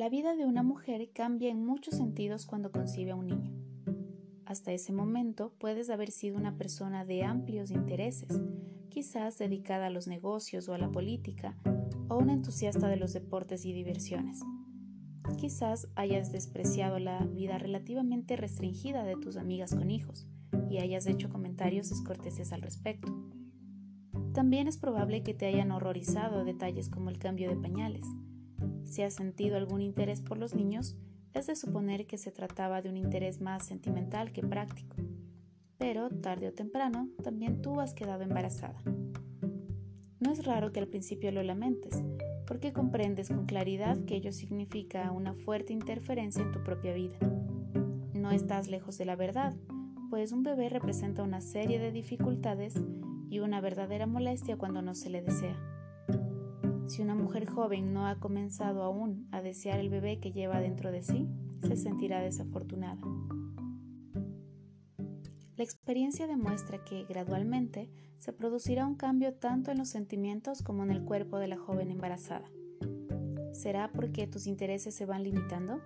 La vida de una mujer cambia en muchos sentidos cuando concibe a un niño. Hasta ese momento puedes haber sido una persona de amplios intereses, quizás dedicada a los negocios o a la política, o una entusiasta de los deportes y diversiones. Quizás hayas despreciado la vida relativamente restringida de tus amigas con hijos y hayas hecho comentarios descorteses al respecto. También es probable que te hayan horrorizado detalles como el cambio de pañales. Si has sentido algún interés por los niños, es de suponer que se trataba de un interés más sentimental que práctico. Pero, tarde o temprano, también tú has quedado embarazada. No es raro que al principio lo lamentes, porque comprendes con claridad que ello significa una fuerte interferencia en tu propia vida. No estás lejos de la verdad, pues un bebé representa una serie de dificultades y una verdadera molestia cuando no se le desea. Si una mujer joven no ha comenzado aún a desear el bebé que lleva dentro de sí, se sentirá desafortunada. La experiencia demuestra que gradualmente se producirá un cambio tanto en los sentimientos como en el cuerpo de la joven embarazada. ¿Será porque tus intereses se van limitando?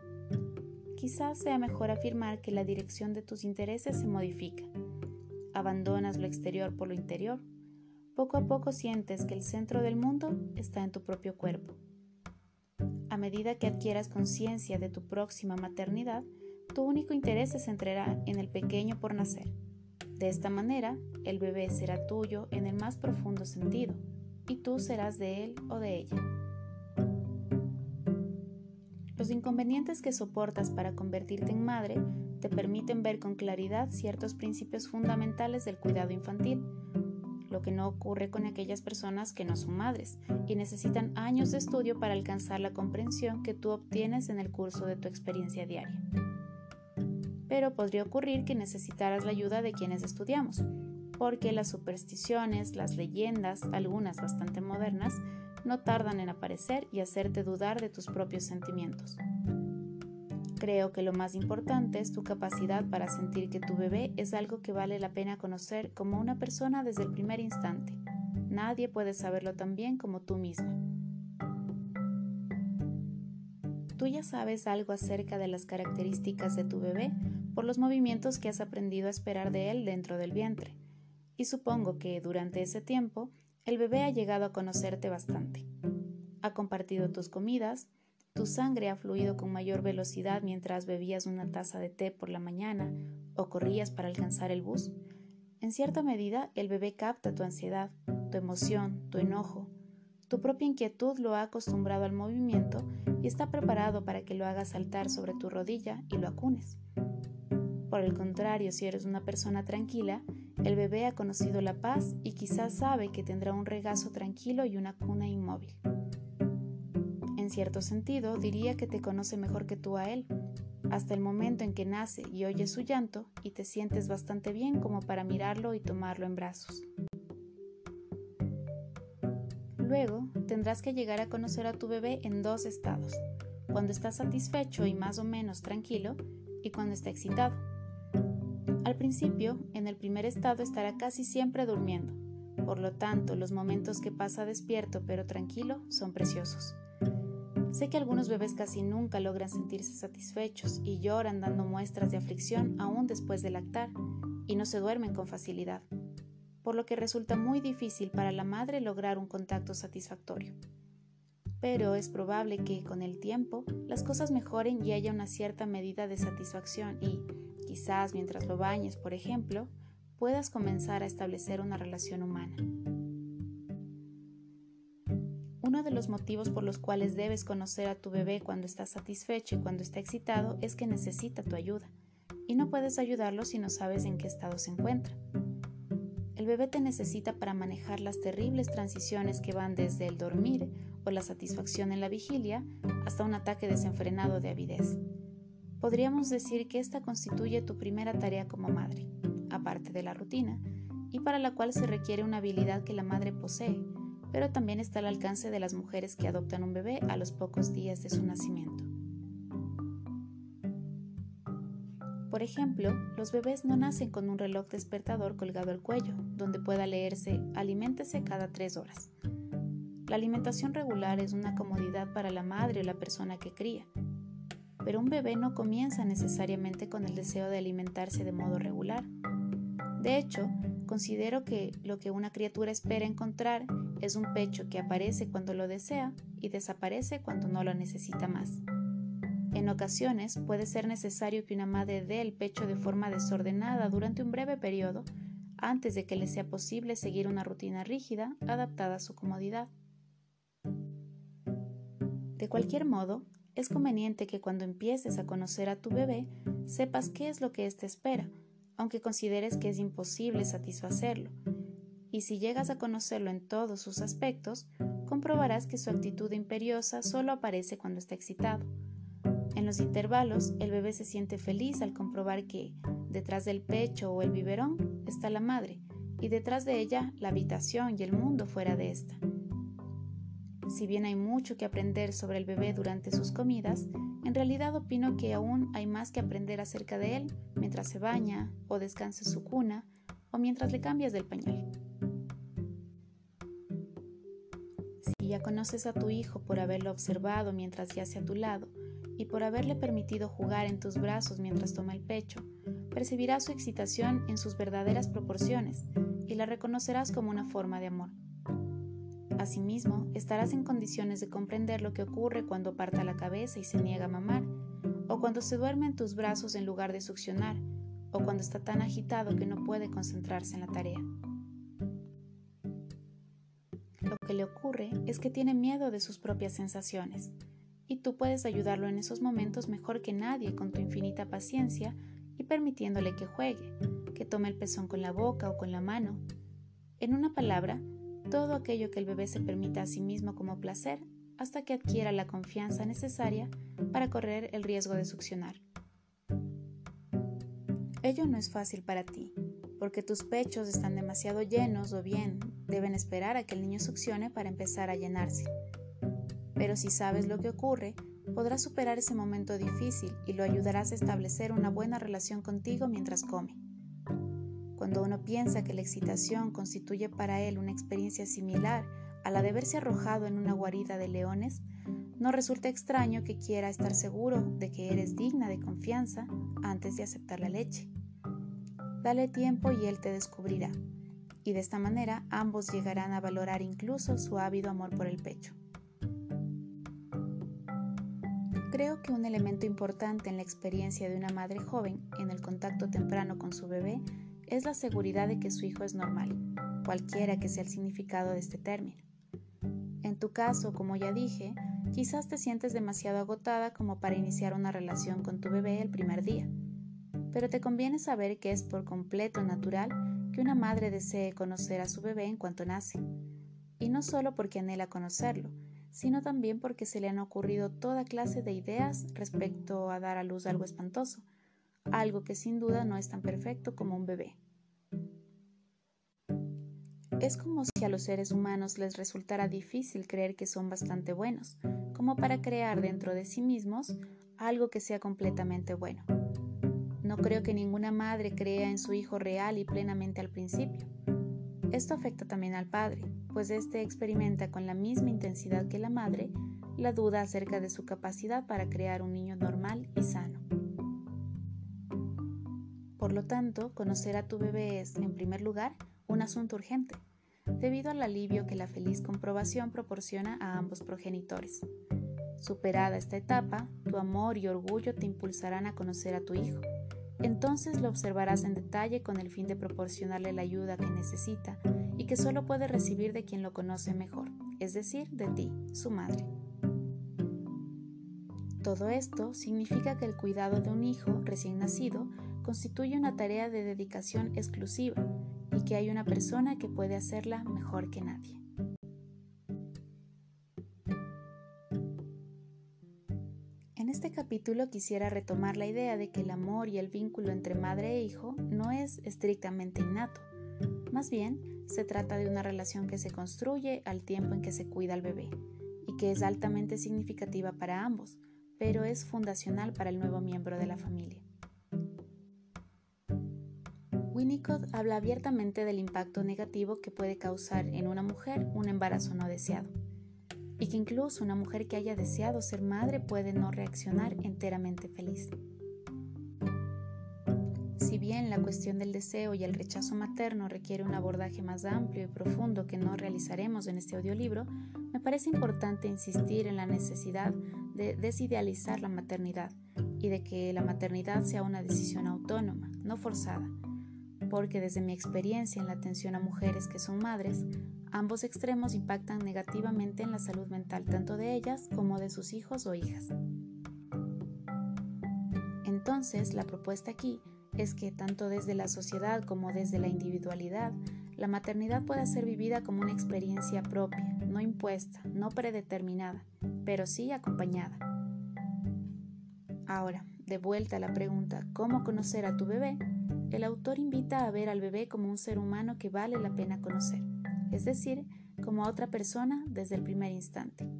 Quizás sea mejor afirmar que la dirección de tus intereses se modifica. Abandonas lo exterior por lo interior. Poco a poco sientes que el centro del mundo está en tu propio cuerpo. A medida que adquieras conciencia de tu próxima maternidad, tu único interés se centrará en el pequeño por nacer. De esta manera, el bebé será tuyo en el más profundo sentido, y tú serás de él o de ella. Los inconvenientes que soportas para convertirte en madre te permiten ver con claridad ciertos principios fundamentales del cuidado infantil, lo que no ocurre con aquellas personas que no son madres y necesitan años de estudio para alcanzar la comprensión que tú obtienes en el curso de tu experiencia diaria. Pero podría ocurrir que necesitaras la ayuda de quienes estudiamos, porque las supersticiones, las leyendas, algunas bastante modernas, no tardan en aparecer y hacerte dudar de tus propios sentimientos. Creo que lo más importante es tu capacidad para sentir que tu bebé es algo que vale la pena conocer como una persona desde el primer instante. Nadie puede saberlo tan bien como tú misma. Tú ya sabes algo acerca de las características de tu bebé por los movimientos que has aprendido a esperar de él dentro del vientre. Y supongo que durante ese tiempo el bebé ha llegado a conocerte bastante. Ha compartido tus comidas, tu sangre ha fluido con mayor velocidad mientras bebías una taza de té por la mañana o corrías para alcanzar el bus. En cierta medida, el bebé capta tu ansiedad, tu emoción, tu enojo. Tu propia inquietud lo ha acostumbrado al movimiento y está preparado para que lo hagas saltar sobre tu rodilla y lo acunes. Por el contrario, si eres una persona tranquila, el bebé ha conocido la paz y quizás sabe que tendrá un regazo tranquilo y una cuna inmóvil. Cierto sentido, diría que te conoce mejor que tú a él, hasta el momento en que nace y oyes su llanto y te sientes bastante bien como para mirarlo y tomarlo en brazos. Luego, tendrás que llegar a conocer a tu bebé en dos estados, cuando está satisfecho y más o menos tranquilo y cuando está excitado. Al principio, en el primer estado estará casi siempre durmiendo, por lo tanto los momentos que pasa despierto pero tranquilo son preciosos. Sé que algunos bebés casi nunca logran sentirse satisfechos y lloran dando muestras de aflicción aún después de lactar, y no se duermen con facilidad, por lo que resulta muy difícil para la madre lograr un contacto satisfactorio. Pero es probable que con el tiempo las cosas mejoren y haya una cierta medida de satisfacción y, Quizás mientras lo bañes, por ejemplo, puedas comenzar a establecer una relación humana. De los motivos por los cuales debes conocer a tu bebé cuando está satisfecho y cuando está excitado es que necesita tu ayuda, y no puedes ayudarlo si no sabes en qué estado se encuentra. El bebé te necesita para manejar las terribles transiciones que van desde el dormir o la satisfacción en la vigilia hasta un ataque desenfrenado de avidez. Podríamos decir que esta constituye tu primera tarea como madre, aparte de la rutina, y para la cual se requiere una habilidad que la madre posee, pero también está al alcance de las mujeres que adoptan un bebé a los pocos días de su nacimiento. Por ejemplo, los bebés no nacen con un reloj despertador colgado al cuello, donde pueda leerse aliméntese cada tres horas. La alimentación regular es una comodidad para la madre o la persona que cría, pero un bebé no comienza necesariamente con el deseo de alimentarse de modo regular. De hecho, considero que lo que una criatura espera encontrar es un pecho que aparece cuando lo desea y desaparece cuando no lo necesita más. En ocasiones puede ser necesario que una madre dé el pecho de forma desordenada durante un breve periodo antes de que le sea posible seguir una rutina rígida adaptada a su comodidad. De cualquier modo, es conveniente que cuando empieces a conocer a tu bebé sepas qué es lo que éste espera, aunque consideres que es imposible satisfacerlo. Y si llegas a conocerlo en todos sus aspectos, comprobarás que su actitud imperiosa solo aparece cuando está excitado. En los intervalos, el bebé se siente feliz al comprobar que, detrás del pecho o el biberón, está la madre, y detrás de ella la habitación y el mundo fuera de esta. Si bien hay mucho que aprender sobre el bebé durante sus comidas, en realidad opino que aún hay más que aprender acerca de él mientras se baña o descansa su cuna o mientras le cambias del pañal. Ya conoces a tu hijo por haberlo observado mientras yace a tu lado y por haberle permitido jugar en tus brazos mientras toma el pecho, percibirás su excitación en sus verdaderas proporciones y la reconocerás como una forma de amor. Asimismo, estarás en condiciones de comprender lo que ocurre cuando aparta la cabeza y se niega a mamar, o cuando se duerme en tus brazos en lugar de succionar, o cuando está tan agitado que no puede concentrarse en la tarea. Lo que le ocurre es que tiene miedo de sus propias sensaciones, y tú puedes ayudarlo en esos momentos mejor que nadie con tu infinita paciencia y permitiéndole que juegue, que tome el pezón con la boca o con la mano. En una palabra, todo aquello que el bebé se permita a sí mismo como placer hasta que adquiera la confianza necesaria para correr el riesgo de succionar. Ello no es fácil para ti, porque tus pechos están demasiado llenos o bien deben esperar a que el niño succione para empezar a llenarse. Pero si sabes lo que ocurre, podrás superar ese momento difícil y lo ayudarás a establecer una buena relación contigo mientras come. Cuando uno piensa que la excitación constituye para él una experiencia similar a la de verse arrojado en una guarida de leones, no resulta extraño que quiera estar seguro de que eres digna de confianza antes de aceptar la leche. Dale tiempo y él te descubrirá, y de esta manera ambos llegarán a valorar incluso su ávido amor por el pecho. Creo que un elemento importante en la experiencia de una madre joven en el contacto temprano con su bebé es la seguridad de que su hijo es normal, cualquiera que sea el significado de este término. En tu caso, como ya dije, quizás te sientes demasiado agotada como para iniciar una relación con tu bebé el primer día, pero te conviene saber que es por completo natural que una madre desee conocer a su bebé en cuanto nace, y no solo porque anhela conocerlo, sino también porque se le han ocurrido toda clase de ideas respecto a dar a luz algo espantoso, algo que sin duda no es tan perfecto como un bebé. Es como si a los seres humanos les resultara difícil creer que son bastante buenos, como para crear dentro de sí mismos algo que sea completamente bueno. No creo que ninguna madre crea en su hijo real y plenamente al principio. Esto afecta también al padre, pues éste experimenta con la misma intensidad que la madre la duda acerca de su capacidad para crear un niño normal y sano. Por lo tanto, conocer a tu bebé es, en primer lugar, un asunto urgente, debido al alivio que la feliz comprobación proporciona a ambos progenitores. Superada esta etapa, tu amor y orgullo te impulsarán a conocer a tu hijo. Entonces lo observarás en detalle con el fin de proporcionarle la ayuda que necesita y que solo puede recibir de quien lo conoce mejor, es decir, de ti, su madre. Todo esto significa que el cuidado de un hijo recién nacido constituye una tarea de dedicación exclusiva y que hay una persona que puede hacerla mejor que nadie. Este capítulo quisiera retomar la idea de que el amor y el vínculo entre madre e hijo no es estrictamente innato, más bien, se trata de una relación que se construye al tiempo en que se cuida al bebé y que es altamente significativa para ambos, pero es fundacional para el nuevo miembro de la familia. Winnicott habla abiertamente del impacto negativo que puede causar en una mujer un embarazo no deseado y que incluso una mujer que haya deseado ser madre puede no reaccionar enteramente feliz. Si bien la cuestión del deseo y el rechazo materno requiere un abordaje más amplio y profundo que no realizaremos en este audiolibro, me parece importante insistir en la necesidad de desidealizar la maternidad y de que la maternidad sea una decisión autónoma, no forzada, porque desde mi experiencia en la atención a mujeres que son madres, ambos extremos impactan negativamente en la salud mental tanto de ellas como de sus hijos o hijas. Entonces, la propuesta aquí es que tanto desde la sociedad como desde la individualidad, la maternidad pueda ser vivida como una experiencia propia, no impuesta, no predeterminada, pero sí acompañada. Ahora, de vuelta a la pregunta ¿cómo conocer a tu bebé? El autor invita a ver al bebé como un ser humano que vale la pena conocer, es decir, como a otra persona desde el primer instante.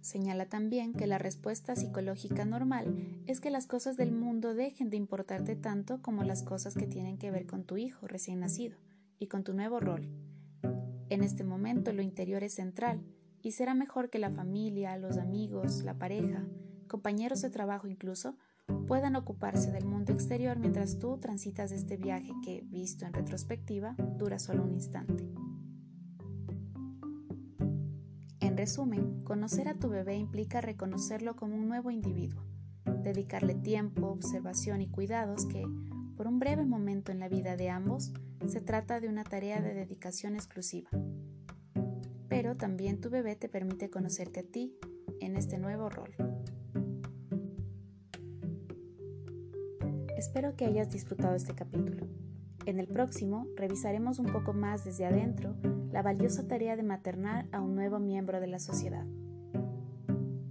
Señala también que la respuesta psicológica normal es que las cosas del mundo dejen de importarte tanto como las cosas que tienen que ver con tu hijo recién nacido y con tu nuevo rol. En este momento lo interior es central y será mejor que la familia, los amigos, la pareja, compañeros de trabajo incluso, puedan ocuparse del mundo exterior mientras tú transitas este viaje que, visto en retrospectiva, dura solo un instante. En resumen, conocer a tu bebé implica reconocerlo como un nuevo individuo, dedicarle tiempo, observación y cuidados que, por un breve momento en la vida de ambos, se trata de una tarea de dedicación exclusiva. Pero también tu bebé te permite conocerte a ti en este nuevo rol. Espero que hayas disfrutado este capítulo. En el próximo revisaremos un poco más desde adentro la valiosa tarea de maternar a un nuevo miembro de la sociedad.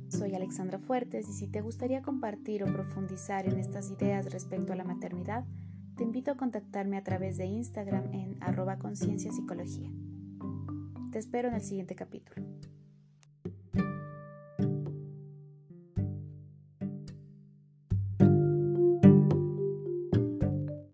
Soy Alexandra Fuertes y si te gustaría compartir o profundizar en estas ideas respecto a la maternidad, te invito a contactarme a través de Instagram en arroba conciencia psicología. Te espero en el siguiente capítulo.